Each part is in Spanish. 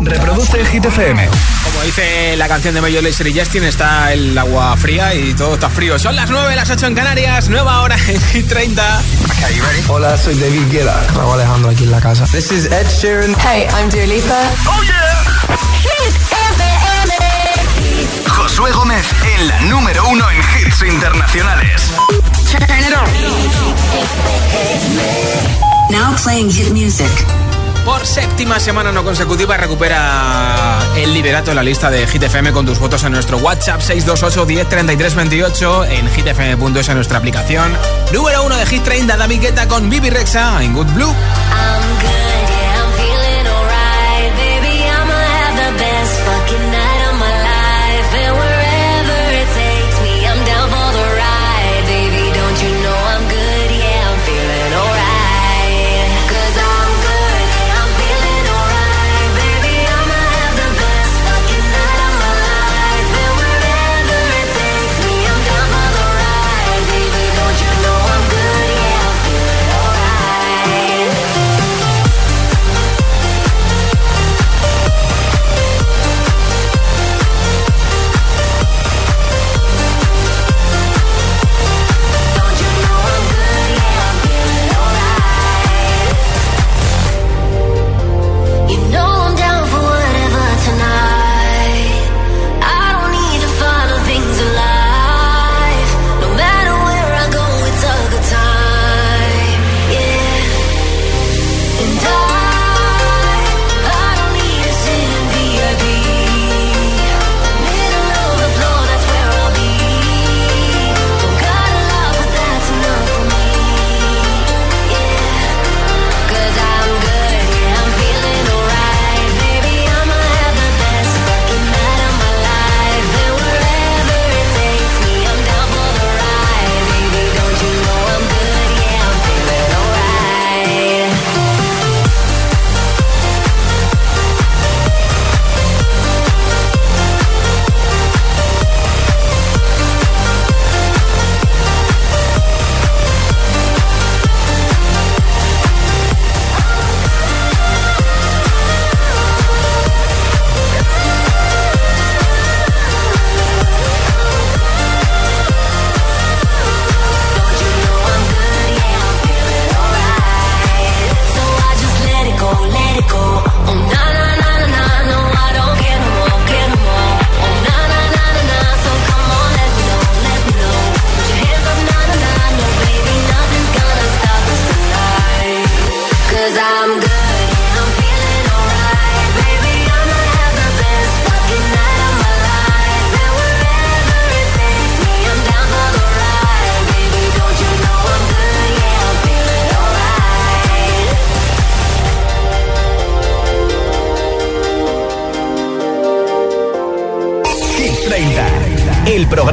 Reproduce Hit FM. Como dice la canción de Mayo Laser y Justin, está el agua fría y todo está frío. Son las 9, las 8 en Canarias, nueva hora en Hit 30. Hola, soy David Guetta. Raúl Alejandro aquí en la casa. This is Ed Sheeran. Hey, I'm Dua Oh yeah. Hit FM. Josué Gómez en la número uno en hits internacionales. Turn. Now playing hit music. Por séptima semana no consecutiva recupera el liderato en la lista de GTFM con tus votos en nuestro WhatsApp 628 10 33 28 en gtfm.es en nuestra aplicación. Número 1 de Hit 30 David Guetta con Bibi Rexa en Good Blue. I'm good.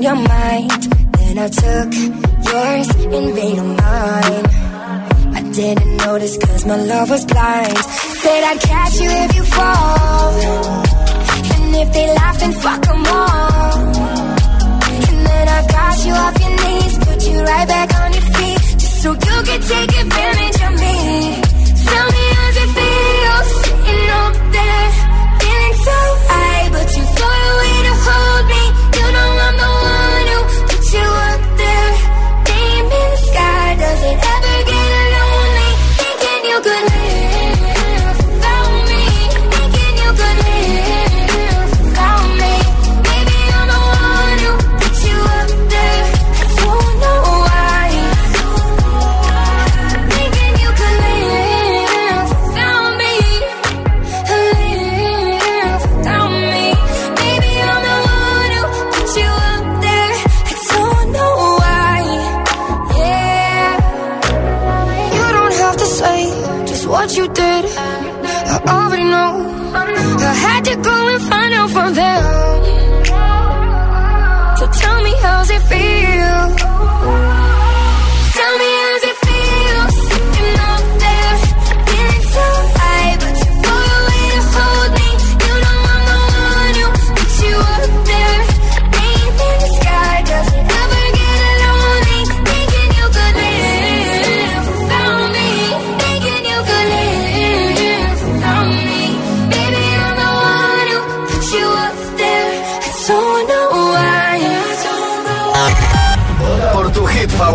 In your mind. Then I took yours and made them mine. I didn't notice cause my love was blind. Said I'd catch you if you fall. And if they laugh then fuck them all. And then I got you off your knees Put you right back on your feet Just so you could take advantage of me. Tell me how's it feel Sitting up there Feeling so high But too far away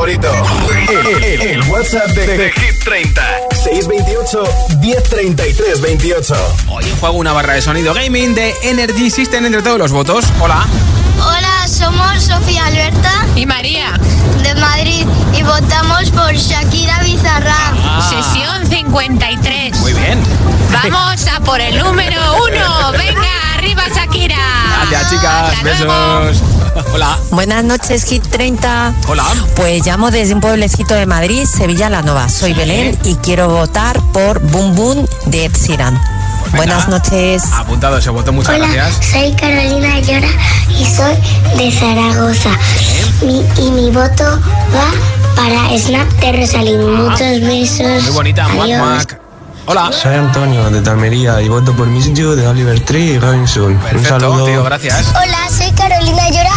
favorito. El, el- el WhatsApp de, de Hit 30. 628 1033 28. Hoy en juego una barra de sonido gaming de Energy System entre todos los votos. Hola. Hola, somos Sofía Alberta Y María, de Madrid y votamos por Shakira Bizarrap. Ah, sesión 53. Muy bien. Vamos a por el número uno. Venga, arriba Shakira. Gracias, chicas. Hasta luego. Hola. Buenas noches, Hit 30. Hola. Pues llamo desde un pueblecito de Madrid, Sevilla la Nova. Soy Belén y quiero votar por Boom Boom de Ed Sheeran. Buenas noches. Apuntado ese voto, muchas Hola, gracias. soy Carolina Llora y soy de Zaragoza. Mi- y mi voto va para Snap de Rosalín. Muchos besos. Muy bonita, Adiós. Hola. Soy Antonio de Talmería y voto por Miss You de Oliver Tree y Robinson. Un Perfecto, saludo. tío, gracias. Hola, Carolina Llora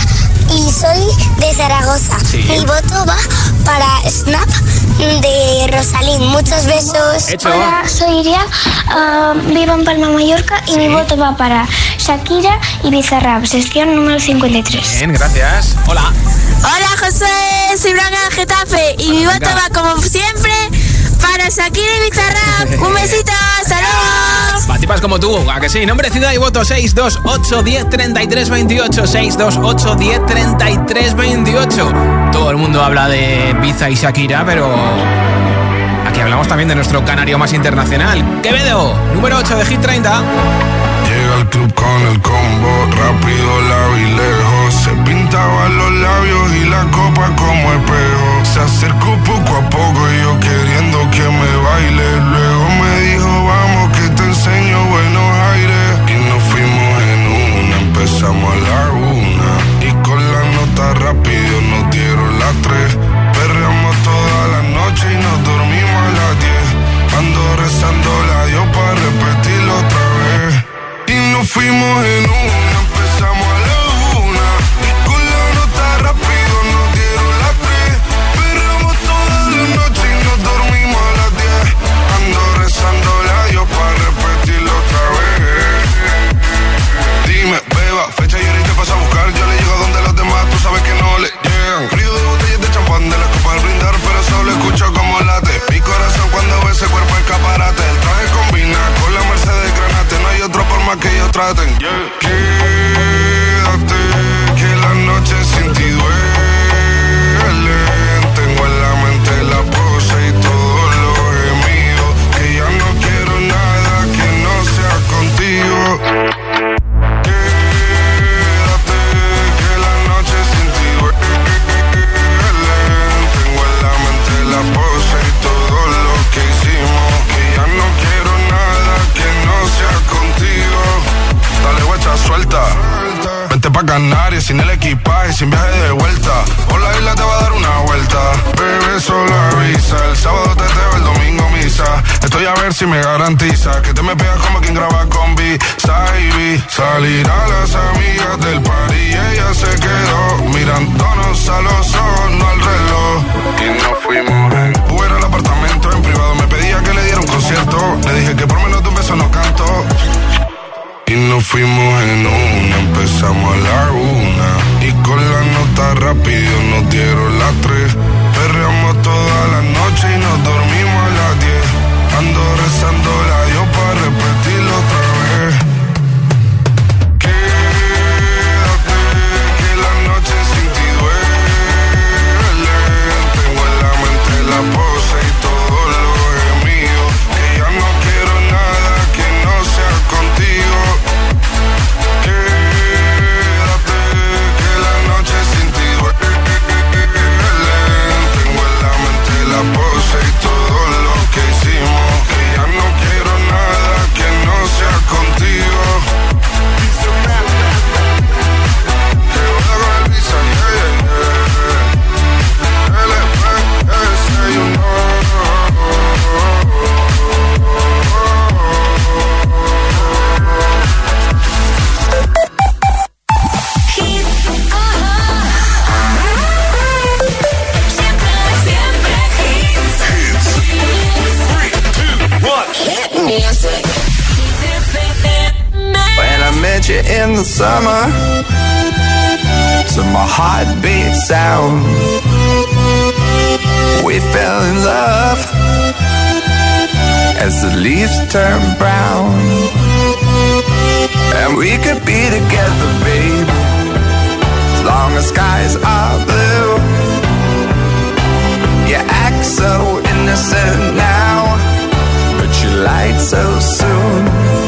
y soy de Zaragoza. Sí. Mi voto va para Snap de Rosalín. Muchos besos. Hecho. Hola, soy Iria, ah, vivo en Palma, Mallorca y mi voto va para Shakira y Bizarrap, sección número 53. Bien, gracias. Hola. Hola José, soy Blanca de Getafe y mi voto va, como siempre para Shakira y Bizarrap. Un besito, saludos. Patipas como tú, a que sí. Nombre, ciudad y voto 628 10 33 28. 628 10 33 28. Todo el mundo habla de Biza y Shakira, pero. Aquí hablamos también de nuestro canario más internacional, Quevedo, número 8 de Hit 30. Llega al club con el combo, rápido, la vi lejos. Se pintaban los labios y la copa como espejo fuimos en una, empezamos a la una. Y con la nota rápido nos dieron las tres. summer to my heartbeat sound. We fell in love as the leaves turn brown. And we could be together, babe, as long as skies are blue. You act so innocent now, but you lied so soon.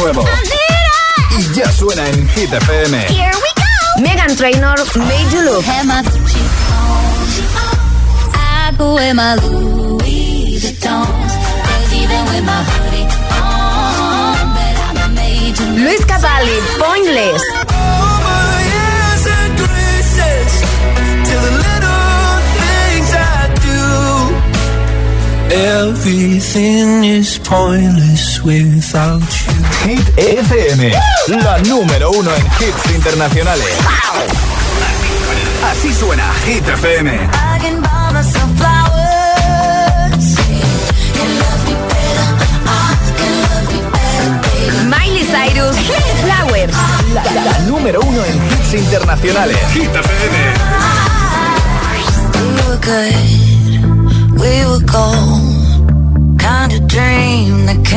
Nuevo. Y ya suena en Hit FM. Here we go. Megan Trainor, Made You Look. I go in my Louis Vuitton. 'Cause even with my hoodie on, but I'm made to Luis Capaldi, Pointless. Everything pointless without you. Hit FM, la número uno en hits internacionales. Así suena Hit FM. I can buy myself flowers. Can love me better. I can love me better, baby. Miley Cyrus, Flowers. La, la número uno en hits internacionales. Hit FM. We were good, we were gold. dream that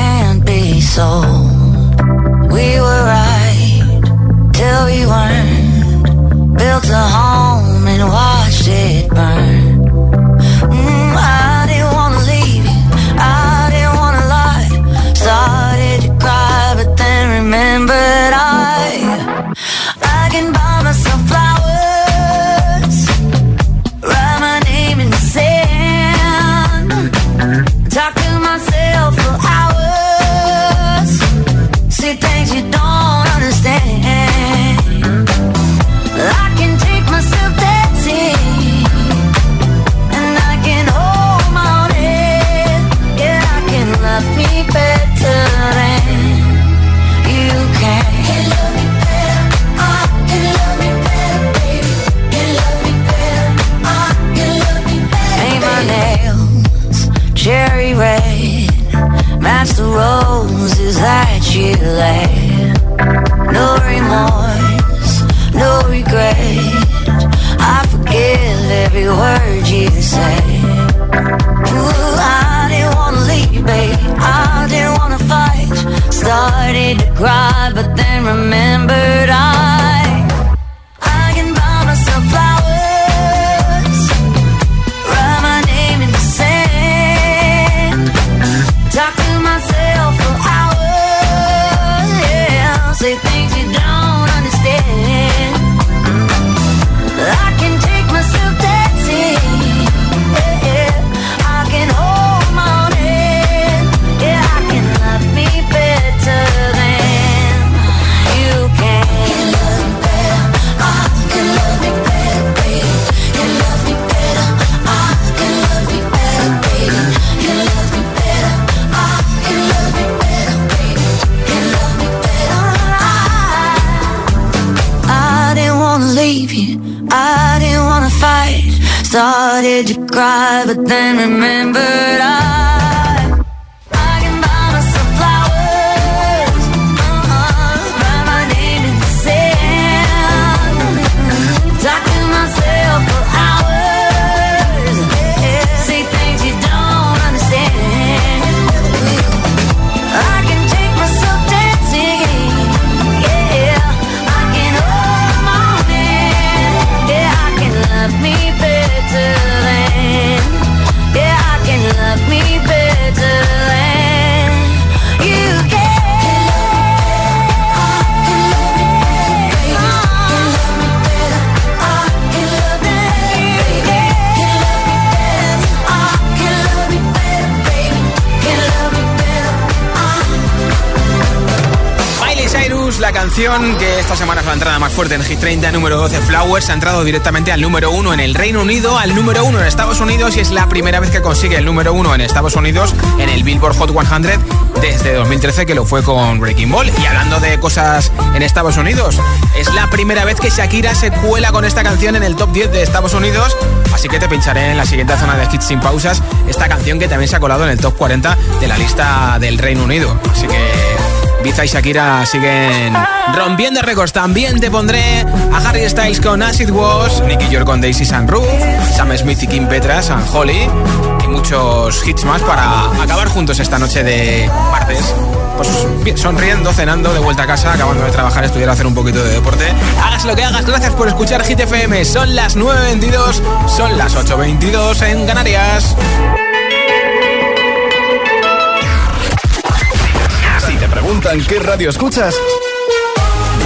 Started to cry, but then remembered que esta semana es la entrada más fuerte en Hit 30, número 12, Flowers, ha entrado directamente al número 1 en el Reino Unido, al número 1 en Estados Unidos y es la primera vez que consigue el número 1 en Estados Unidos en el Billboard Hot 100 desde 2013 que lo fue con Breaking Ball. Y hablando de cosas en Estados Unidos, es la primera vez que Shakira se cuela con esta canción en el top 10 de Estados Unidos, así que te pincharé en la siguiente zona de hits sin pausas esta canción que también se ha colado en el top 40 de la lista del Reino Unido. Así que Biza y Shakira siguen rompiendo récords. También te pondré a Harry Styles con Acid Wash, Nicky York con Daisy Sunroof, Sam Smith y Kim Petras, San Holly y muchos hits más para acabar juntos esta noche de martes. Pues sonriendo, cenando, de vuelta a casa, acabando de trabajar, estudiar, hacer un poquito de deporte. Hagas lo que hagas, gracias por escuchar Hit. Son las 9.22, son las 8.22 en Canarias. preguntan qué radio escuchas,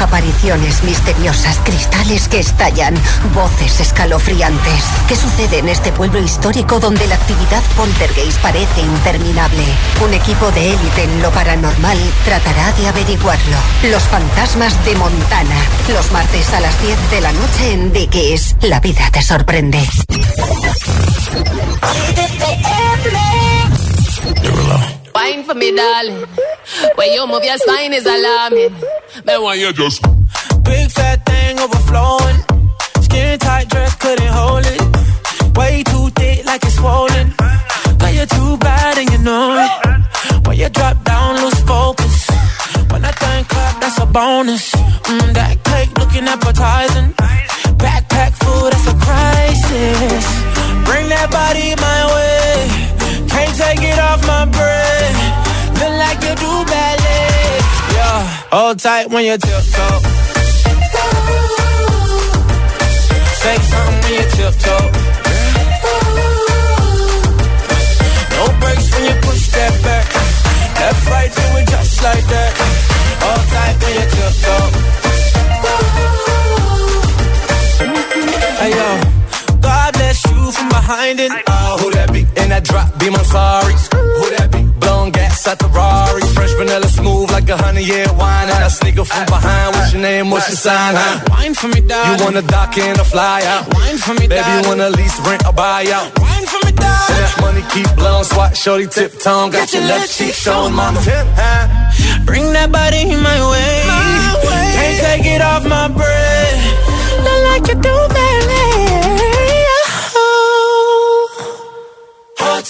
Apariciones misteriosas, cristales que estallan, voces escalofriantes. ¿Qué sucede en este pueblo histórico donde la actividad poltergeist parece interminable? Un equipo de élite en lo paranormal tratará de averiguarlo. Los fantasmas de Montana. Los martes a las 10 de la noche en Dickies. La vida te sorprende. Wine for me, darling. When you move your spine is alarming. Then why you just Big fat thing overflowing. Skin tight dress couldn't hold it. Way too thick like it's swollen. Girl, you're too bad and you know it. When you drop down, lose focus. When I think clap, that's a bonus. Mm, that cake looking appetizing. Backpack food, that's a crisis. Bring that body my way. Can't take it off my brain. Feel like you do ballet. Yeah, hold tight when you tiptoe. At the Rari. Fresh vanilla smooth like a honey year wine. And I sneak up from behind. What's your name? What's your sign? Huh? Wine for me, darling. You wanna dock in or fly out? Wine for me, Baby, you wanna lease, rent, or buy out? Wine for me, And darling. that money keep blowing, swat, shorty, tip tongue. Got your left cheek showing, mama. Tip, huh? Bring that body in my way. Can't take it off my breath. Not like you do, baby.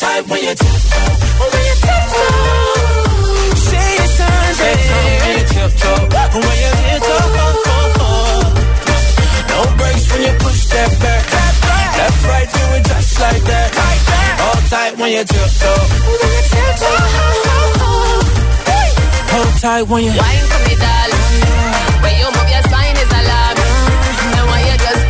Hold tight when you tiptoe. When you tiptoe. Say your signs, say something when you tiptoe. When oh, you oh, tiptoe. Oh. No breaks when you push that back. Left, right, do it just like that. Hold tight when you tiptoe. When you tiptoe. Hold tight when you wine for me, darling. When you move your spine is alarming. And why you just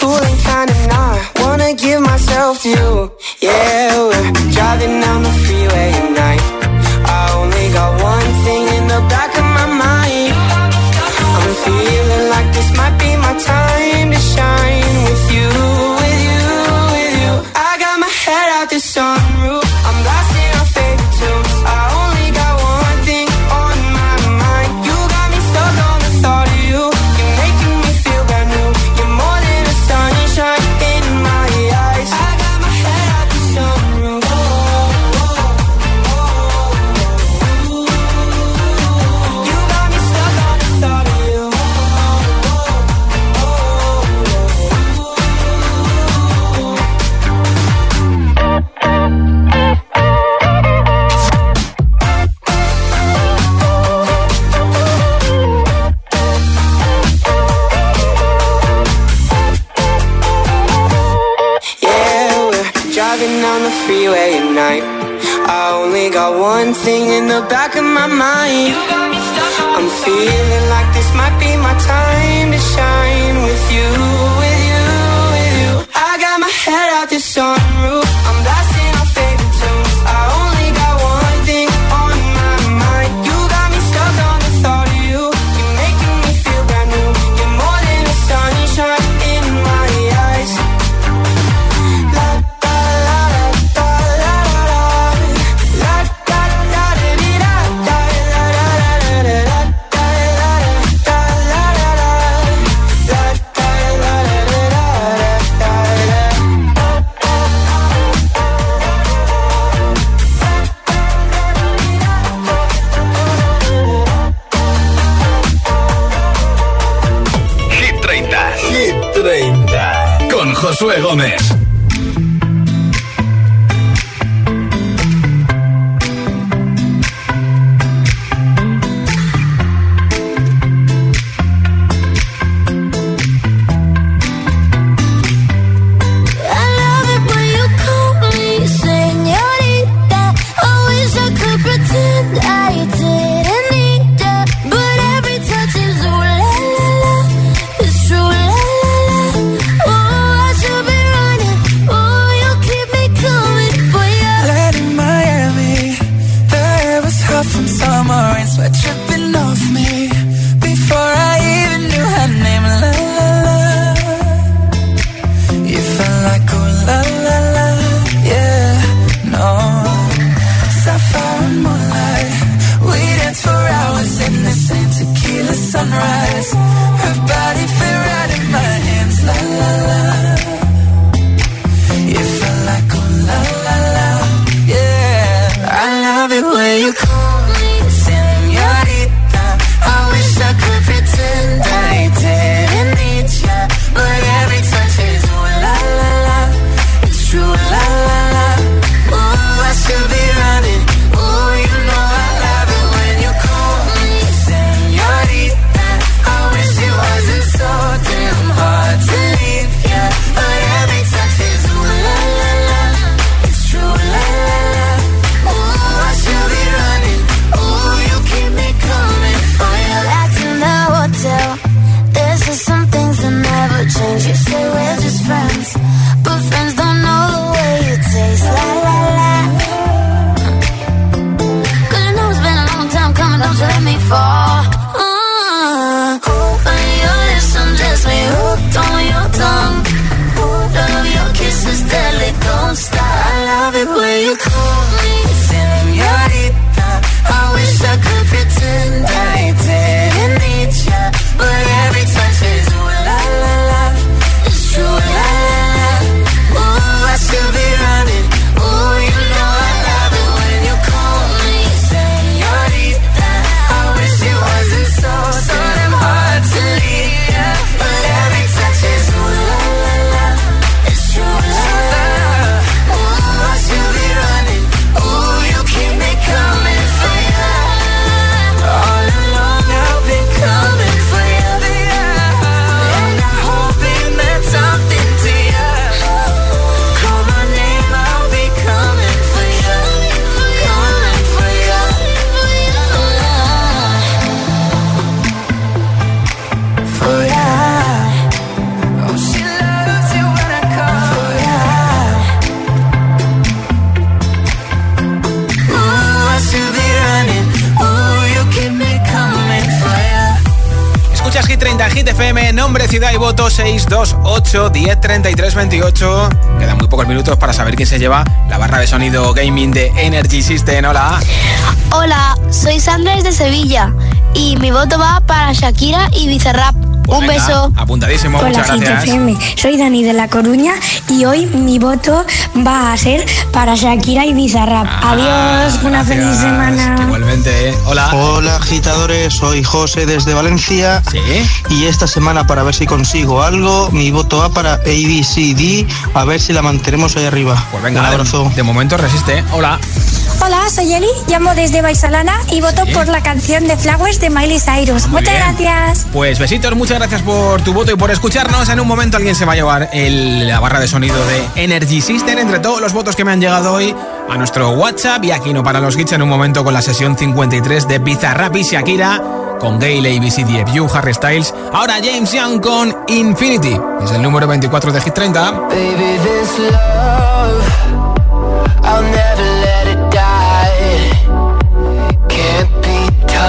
Cool and kinda not. FM, nombre, ciudad y voto 628 1033 28. Quedan muy pocos minutos para saber quién se lleva la barra de sonido gaming de Energy System. Hola. Hola, soy Sandra de Sevilla y mi voto va para Shakira y Bizarrap. Pues un beso. Apuntadísimo, Hola, muchas gracias. FM. Soy Dani de La Coruña y hoy mi voto va a ser para Shakira y Bizarrap. Ah, Adiós, una feliz semana. Igualmente, ¿eh? hola. Hola, agitadores, soy José desde Valencia. Sí. Y esta semana, para ver si consigo algo, mi voto va para ABCD, a ver si la mantenemos ahí arriba. Pues venga, un abrazo. De, momento resiste, ¿eh? hola. Hola, soy Eli, llamo desde Baisalana y voto por la canción de Flowers de Miley Cyrus. Muchas gracias. Pues besitos, muchas gracias por tu voto y por escucharnos. En un momento alguien se va a llevar la barra de sonido de Energy System entre todos los votos que me han llegado hoy a nuestro WhatsApp y aquí no para los hits en un momento con la sesión 53 de Bizarrap y Shakira con Gay Lady, CDFU, Harry Styles. Ahora James Young con Infinity. Es el número 24 de Hit 30. Baby, this love.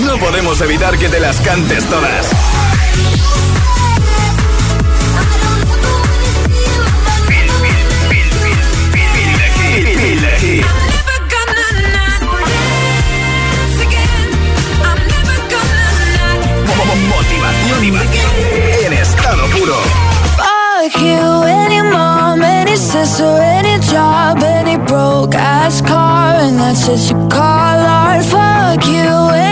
No podemos evitar que te las cantes todas. Motivación en estado puro. Fuck you, any mom, any sister, any job, any broke ass car, and that's what you call art. Fuck you,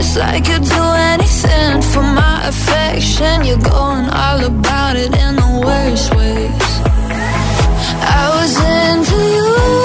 It's like you'd do anything for my affection. You're going all about it in the worst ways. I was into you,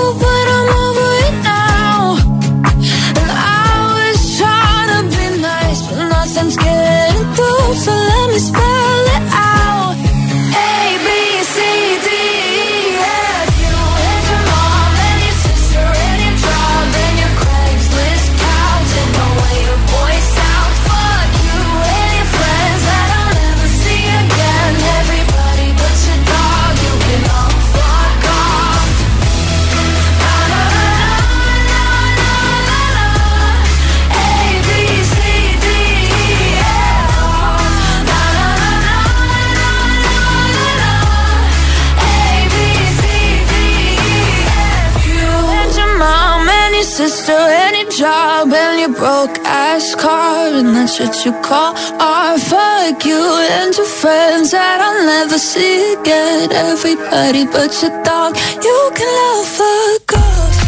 ass car, and that's what you call art. Fuck you and your friends that I'll never see again. Everybody but your dog, you can love a ghost.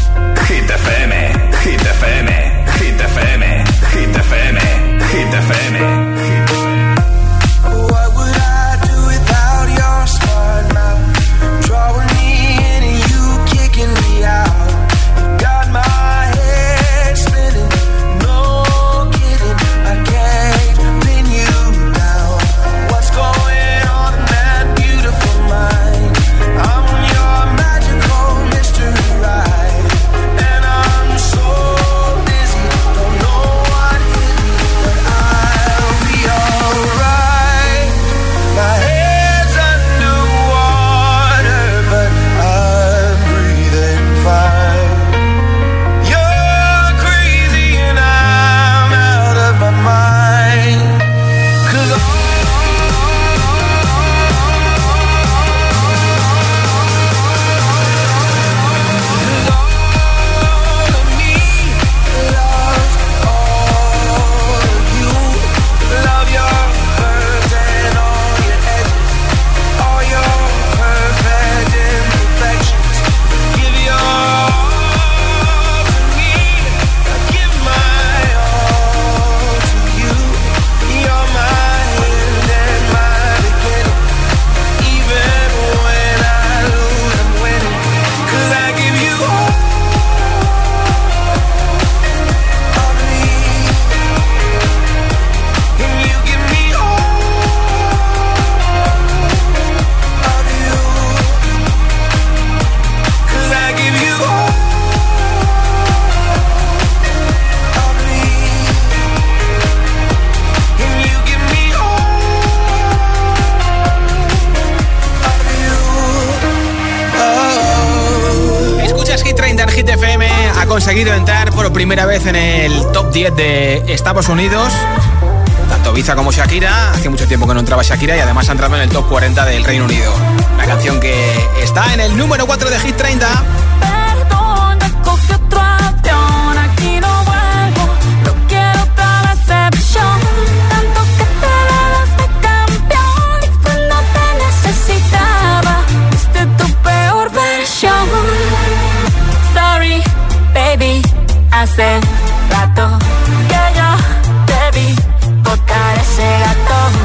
Hit FM, Hit FM, Hit FM, Hit FM, Hit FM. en el top 10 de Estados Unidos. Tanto Biza como Shakira. Hace mucho tiempo que no entraba Shakira y además ha entrado en el top 40 del Reino Unido. La canción que está en el número 4 de Hit 30. Hace rato que yo te vi botar ese gato.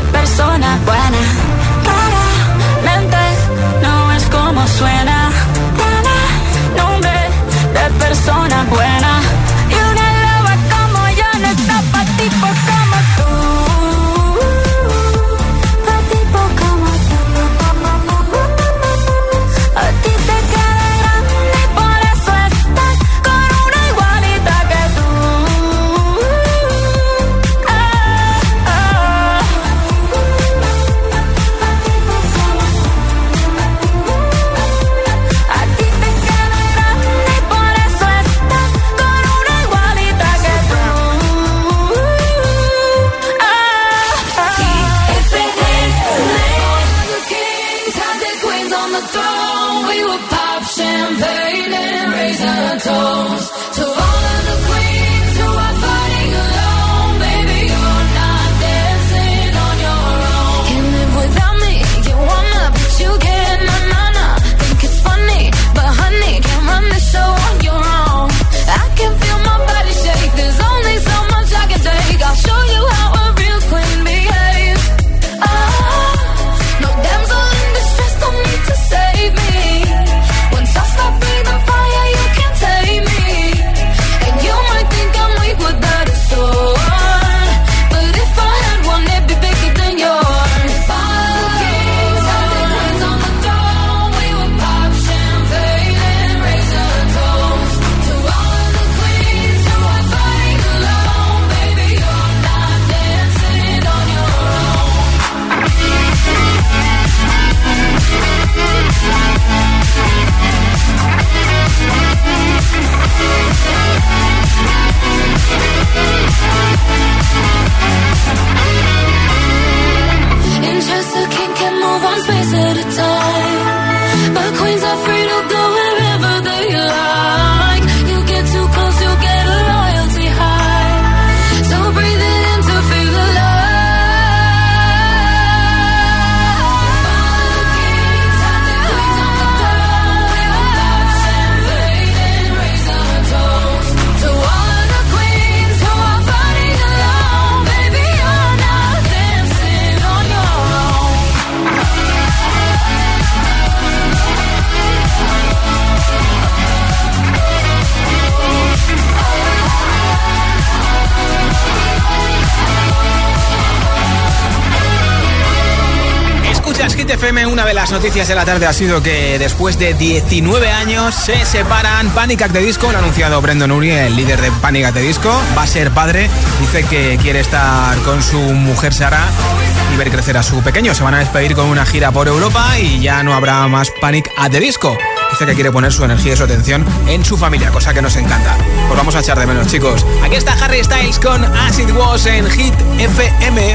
de persona buena. para mente no es como suena. para nombre de persona buena. noticias de la tarde ha sido que después de 19 años se separan Panic At The Disco. Lo ha anunciado Brendan Uri, el líder de Panic At The Disco. Va a ser padre. Dice que quiere estar con su mujer Sara y ver crecer a su pequeño. Se van a despedir con una gira por Europa y ya no habrá más Panic At The Disco. Dice que quiere poner su energía y su atención en su familia, cosa que nos encanta. Os vamos a echar de menos, chicos. Aquí está Harry Styles con Acid Was en Hit FM.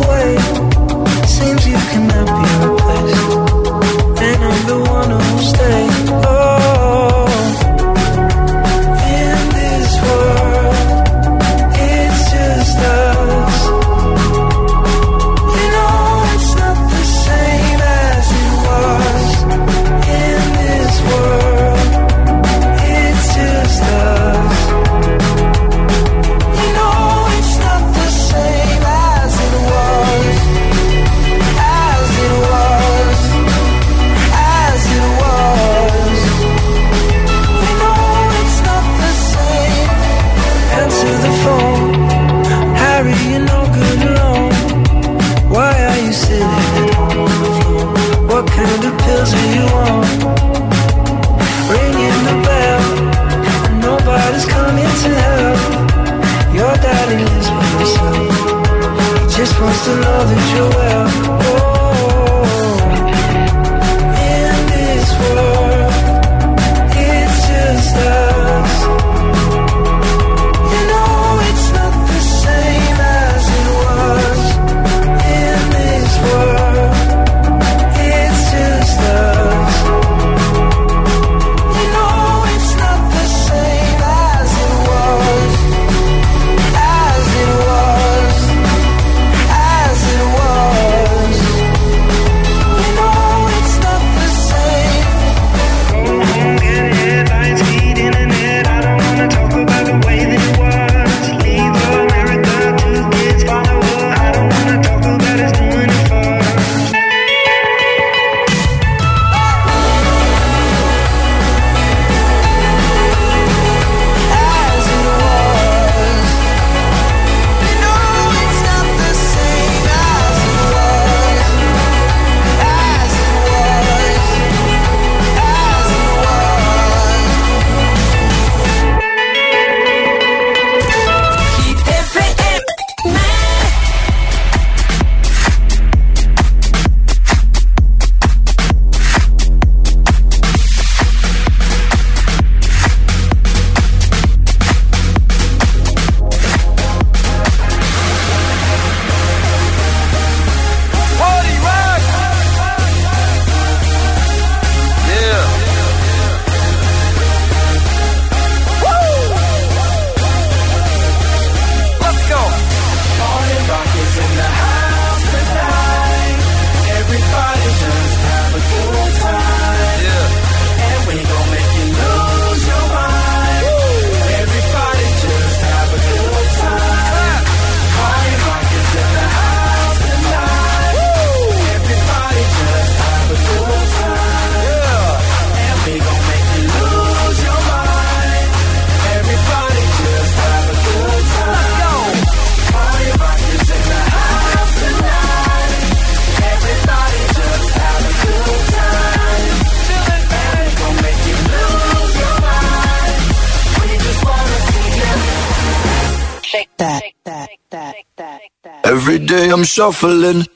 I'm shuffling.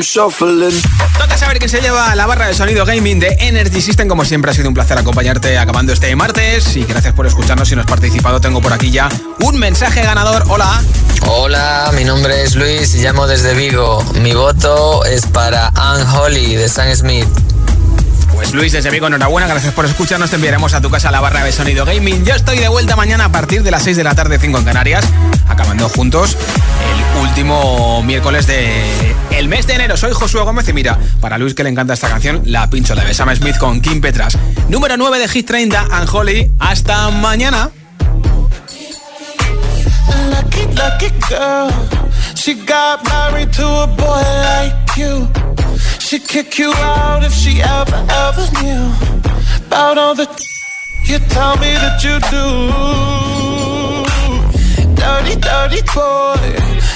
I'm shuffling. Toca saber quién se lleva la barra de sonido gaming de Energy System. Como siempre, ha sido un placer acompañarte acabando este martes. Y gracias por escucharnos. Si no has participado, tengo por aquí ya un mensaje ganador. Hola. Hola, mi nombre es Luis y llamo desde Vigo. Mi voto es para Anne Holly de Sam Smith. Pues Luis, desde Vigo, enhorabuena, gracias por escucharnos. Te enviaremos a tu casa la barra de sonido gaming. Yo estoy de vuelta mañana a partir de las 6 de la tarde, 5 en Canarias, acabando juntos el último miércoles de el mes de enero. Soy Josué Gómez y mira, para Luis que le encanta esta canción, la pincho de Sam Smith con Kim Petras. Número 9 de Hit 30, Anne Holly. Hasta mañana.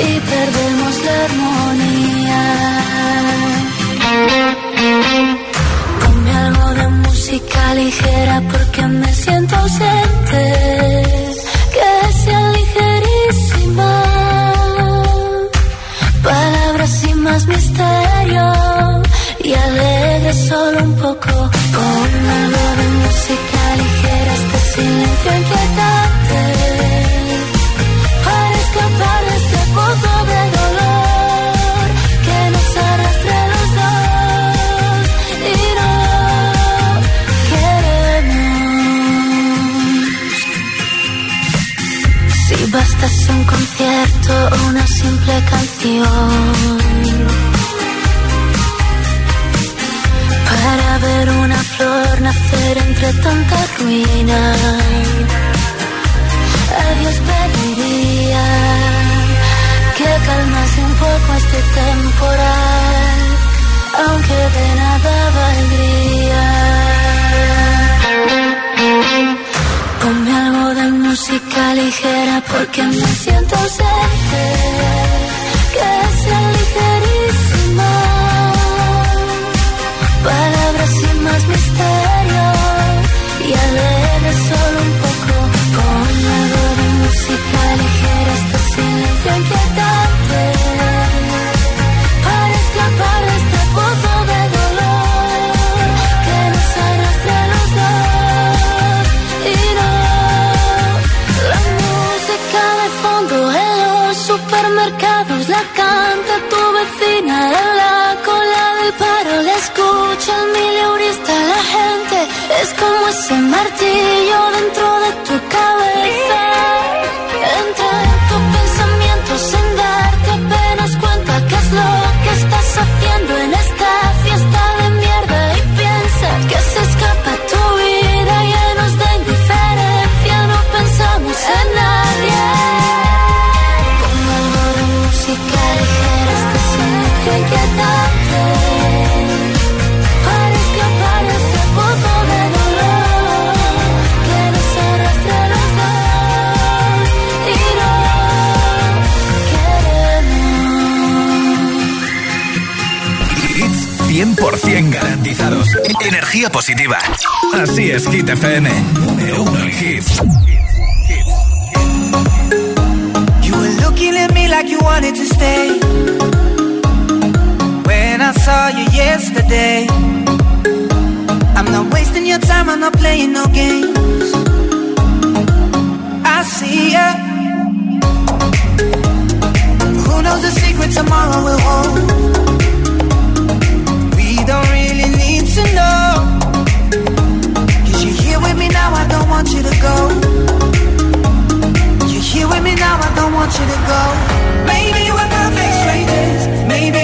y perdemos la armonía. Ponme algo de música ligera porque me siento ausente. Que sea ligerísima. Palabras sin más misterio y alegre solo un poco. Ponme algo de música ligera, este silencio Bastase un concierto o una simple canción para ver una flor nacer entre tanta ruina. Adiós pediría que calmase un poco este temporal, aunque de nada valdría. Ponme algo de música ligera porque me siento ausente, que sea ligerísima. Palabras sin más misterio y alegre solo un poco. Ponme algo de música ligera, ese 100% garantizados. Energía positiva. Así es, Hit FM. Número uno en hits. You were looking at me like you wanted to stay. When I saw you yesterday, I'm not wasting your time, I'm not playing no games. I see ya. Who knows the secret tomorrow will hold? Want you to go. You're here with me now, I don't want you to go. Maybe we're perfect strangers. Maybe